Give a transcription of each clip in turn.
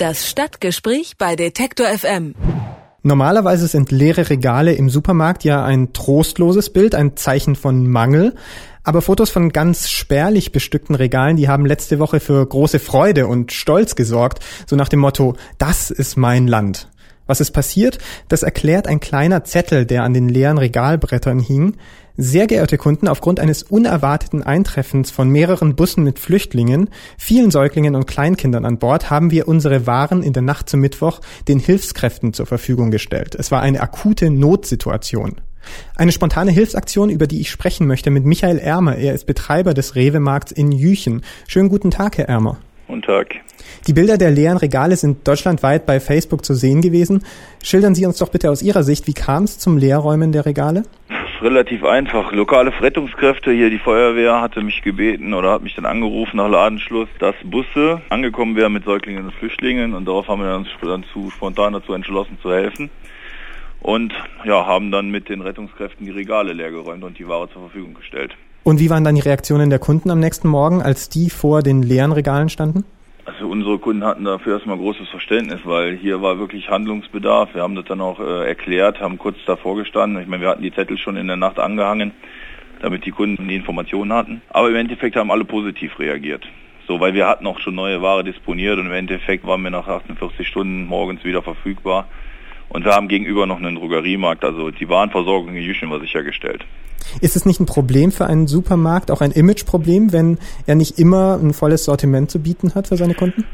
Das Stadtgespräch bei Detektor FM. Normalerweise sind leere Regale im Supermarkt ja ein trostloses Bild, ein Zeichen von Mangel. Aber Fotos von ganz spärlich bestückten Regalen, die haben letzte Woche für große Freude und Stolz gesorgt, so nach dem Motto, das ist mein Land. Was ist passiert? Das erklärt ein kleiner Zettel, der an den leeren Regalbrettern hing. Sehr geehrte Kunden, aufgrund eines unerwarteten Eintreffens von mehreren Bussen mit Flüchtlingen, vielen Säuglingen und Kleinkindern an Bord, haben wir unsere Waren in der Nacht zum Mittwoch den Hilfskräften zur Verfügung gestellt. Es war eine akute Notsituation. Eine spontane Hilfsaktion, über die ich sprechen möchte, mit Michael Ermer. Er ist Betreiber des Rewe-Markts in Jüchen. Schönen guten Tag, Herr Ermer. Guten Tag. Die Bilder der leeren Regale sind deutschlandweit bei Facebook zu sehen gewesen. Schildern Sie uns doch bitte aus Ihrer Sicht, wie kam es zum Leerräumen der Regale? Relativ einfach. Lokale Rettungskräfte, hier die Feuerwehr, hatte mich gebeten oder hat mich dann angerufen nach Ladenschluss, dass Busse angekommen wären mit Säuglingen und Flüchtlingen und darauf haben wir uns dann zu, spontan dazu entschlossen zu helfen und ja, haben dann mit den Rettungskräften die Regale leergeräumt und die Ware zur Verfügung gestellt. Und wie waren dann die Reaktionen der Kunden am nächsten Morgen, als die vor den leeren Regalen standen? Also unsere Kunden hatten dafür erstmal großes Verständnis, weil hier war wirklich Handlungsbedarf. Wir haben das dann auch äh, erklärt, haben kurz davor gestanden. Ich meine, wir hatten die Zettel schon in der Nacht angehangen, damit die Kunden die Informationen hatten. Aber im Endeffekt haben alle positiv reagiert. So, weil wir hatten auch schon neue Ware disponiert und im Endeffekt waren wir nach 48 Stunden morgens wieder verfügbar. Und wir haben gegenüber noch einen Drogeriemarkt, also die Warenversorgung in Jüchen war sichergestellt. Ist es nicht ein Problem für einen Supermarkt, auch ein Imageproblem, wenn er nicht immer ein volles Sortiment zu bieten hat für seine Kunden?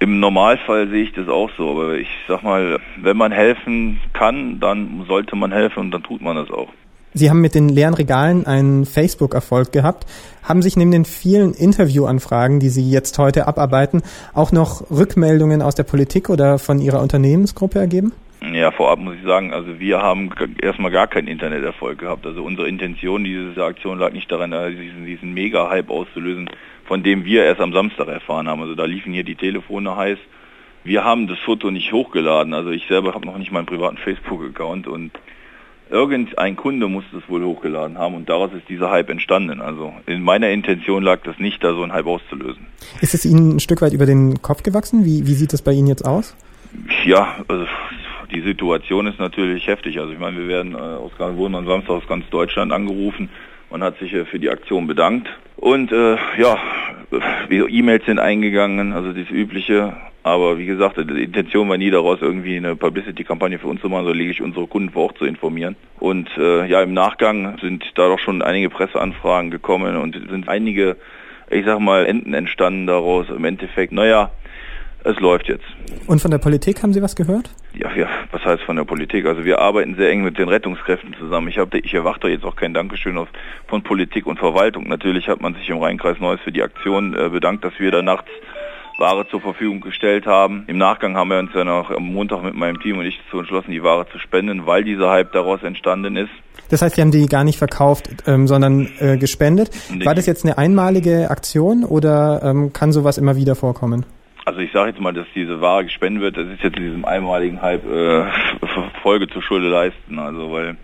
Im Normalfall sehe ich das auch so, aber ich sag mal, wenn man helfen kann, dann sollte man helfen und dann tut man das auch. Sie haben mit den leeren Regalen einen Facebook-Erfolg gehabt. Haben sich neben den vielen Interviewanfragen, die Sie jetzt heute abarbeiten, auch noch Rückmeldungen aus der Politik oder von Ihrer Unternehmensgruppe ergeben? Ja, vorab muss ich sagen, also wir haben erstmal gar keinen Interneterfolg gehabt. Also unsere Intention dieser Aktion lag nicht daran, diesen, diesen Mega-Hype auszulösen, von dem wir erst am Samstag erfahren haben. Also da liefen hier die Telefone heiß. Wir haben das Foto nicht hochgeladen. Also ich selber habe noch nicht meinen privaten Facebook-Account und irgendein Kunde muss das wohl hochgeladen haben und daraus ist dieser Hype entstanden. Also in meiner Intention lag das nicht, da so einen Hype auszulösen. Ist es Ihnen ein Stück weit über den Kopf gewachsen? Wie, wie sieht das bei Ihnen jetzt aus? Ja, also die Situation ist natürlich heftig. Also ich meine, wir werden äh, aus wurden am Samstag aus ganz Deutschland angerufen. Man hat sich äh, für die Aktion bedankt. Und äh, ja, E-Mails sind eingegangen, also das Übliche. Aber wie gesagt, die Intention war nie daraus, irgendwie eine Publicity-Kampagne für uns zu machen, so lege ich unsere Kunden vor Ort zu informieren. Und äh, ja, im Nachgang sind da doch schon einige Presseanfragen gekommen und sind einige, ich sag mal, Enden entstanden daraus. Im Endeffekt, naja, es läuft jetzt. Und von der Politik haben Sie was gehört? Ja, ja, was heißt von der Politik? Also wir arbeiten sehr eng mit den Rettungskräften zusammen. Ich habe, ich erwarte jetzt auch kein Dankeschön auf, von Politik und Verwaltung. Natürlich hat man sich im Rheinkreis Neues für die Aktion äh, bedankt, dass wir da nachts Ware zur Verfügung gestellt haben. Im Nachgang haben wir uns dann auch am Montag mit meinem Team und ich dazu entschlossen, die Ware zu spenden, weil dieser Hype daraus entstanden ist. Das heißt, Sie haben die gar nicht verkauft, ähm, sondern äh, gespendet. Nee. War das jetzt eine einmalige Aktion oder ähm, kann sowas immer wieder vorkommen? Also ich sage jetzt mal, dass diese Ware gespendet wird, das ist jetzt diesem einmaligen Hype äh, Folge zur Schulde leisten. Also weil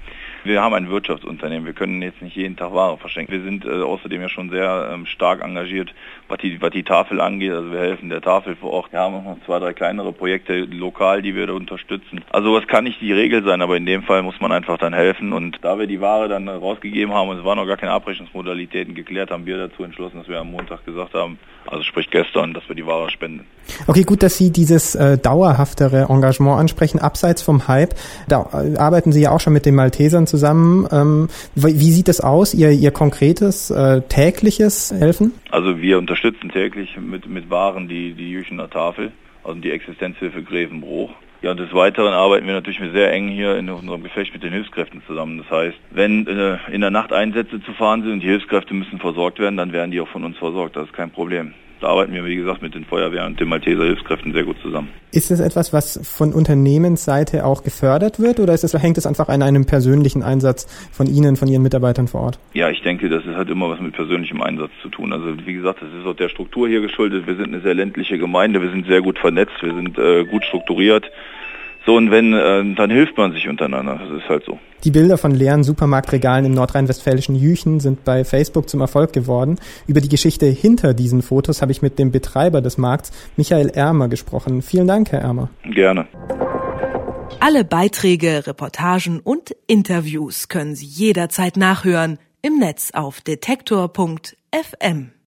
wir haben ein Wirtschaftsunternehmen, wir können jetzt nicht jeden Tag Ware verschenken. Wir sind äh, außerdem ja schon sehr ähm, stark engagiert, was die, was die Tafel angeht. Also wir helfen der Tafel vor Ort. Wir haben auch noch zwei, drei kleinere Projekte lokal, die wir da unterstützen. Also was kann nicht die Regel sein, aber in dem Fall muss man einfach dann helfen. Und da wir die Ware dann rausgegeben haben und es waren noch gar keine Abrechnungsmodalitäten geklärt, haben wir dazu entschlossen, dass wir am Montag gesagt haben, also sprich gestern, dass wir die Ware spenden. Okay, gut, dass Sie dieses äh, dauerhaftere Engagement ansprechen, abseits vom Hype. Da äh, arbeiten Sie ja auch schon mit den Maltesern zusammen. Ähm, wie sieht das aus, Ihr, Ihr konkretes äh, tägliches Helfen? Also wir unterstützen täglich mit, mit Waren die, die Jüchener Tafel, also die Existenzhilfe Grevenbruch. Ja, und des Weiteren arbeiten wir natürlich sehr eng hier in unserem Gefecht mit den Hilfskräften zusammen. Das heißt, wenn äh, in der Nacht Einsätze zu fahren sind und die Hilfskräfte müssen versorgt werden, dann werden die auch von uns versorgt. Das ist kein Problem da arbeiten wir, wie gesagt, mit den Feuerwehren und den Malteser Hilfskräften sehr gut zusammen. Ist das etwas, was von Unternehmensseite auch gefördert wird oder ist das, hängt es einfach an einem persönlichen Einsatz von Ihnen, von Ihren Mitarbeitern vor Ort? Ja, ich denke, das hat immer was mit persönlichem Einsatz zu tun. Also wie gesagt, das ist auch der Struktur hier geschuldet. Wir sind eine sehr ländliche Gemeinde, wir sind sehr gut vernetzt, wir sind äh, gut strukturiert. So, und wenn, äh, dann hilft man sich untereinander. Das ist halt so. Die Bilder von leeren Supermarktregalen im nordrhein-westfälischen Jüchen sind bei Facebook zum Erfolg geworden. Über die Geschichte hinter diesen Fotos habe ich mit dem Betreiber des Markts, Michael Ermer, gesprochen. Vielen Dank, Herr Ermer. Gerne. Alle Beiträge, Reportagen und Interviews können Sie jederzeit nachhören im Netz auf detektor.fm.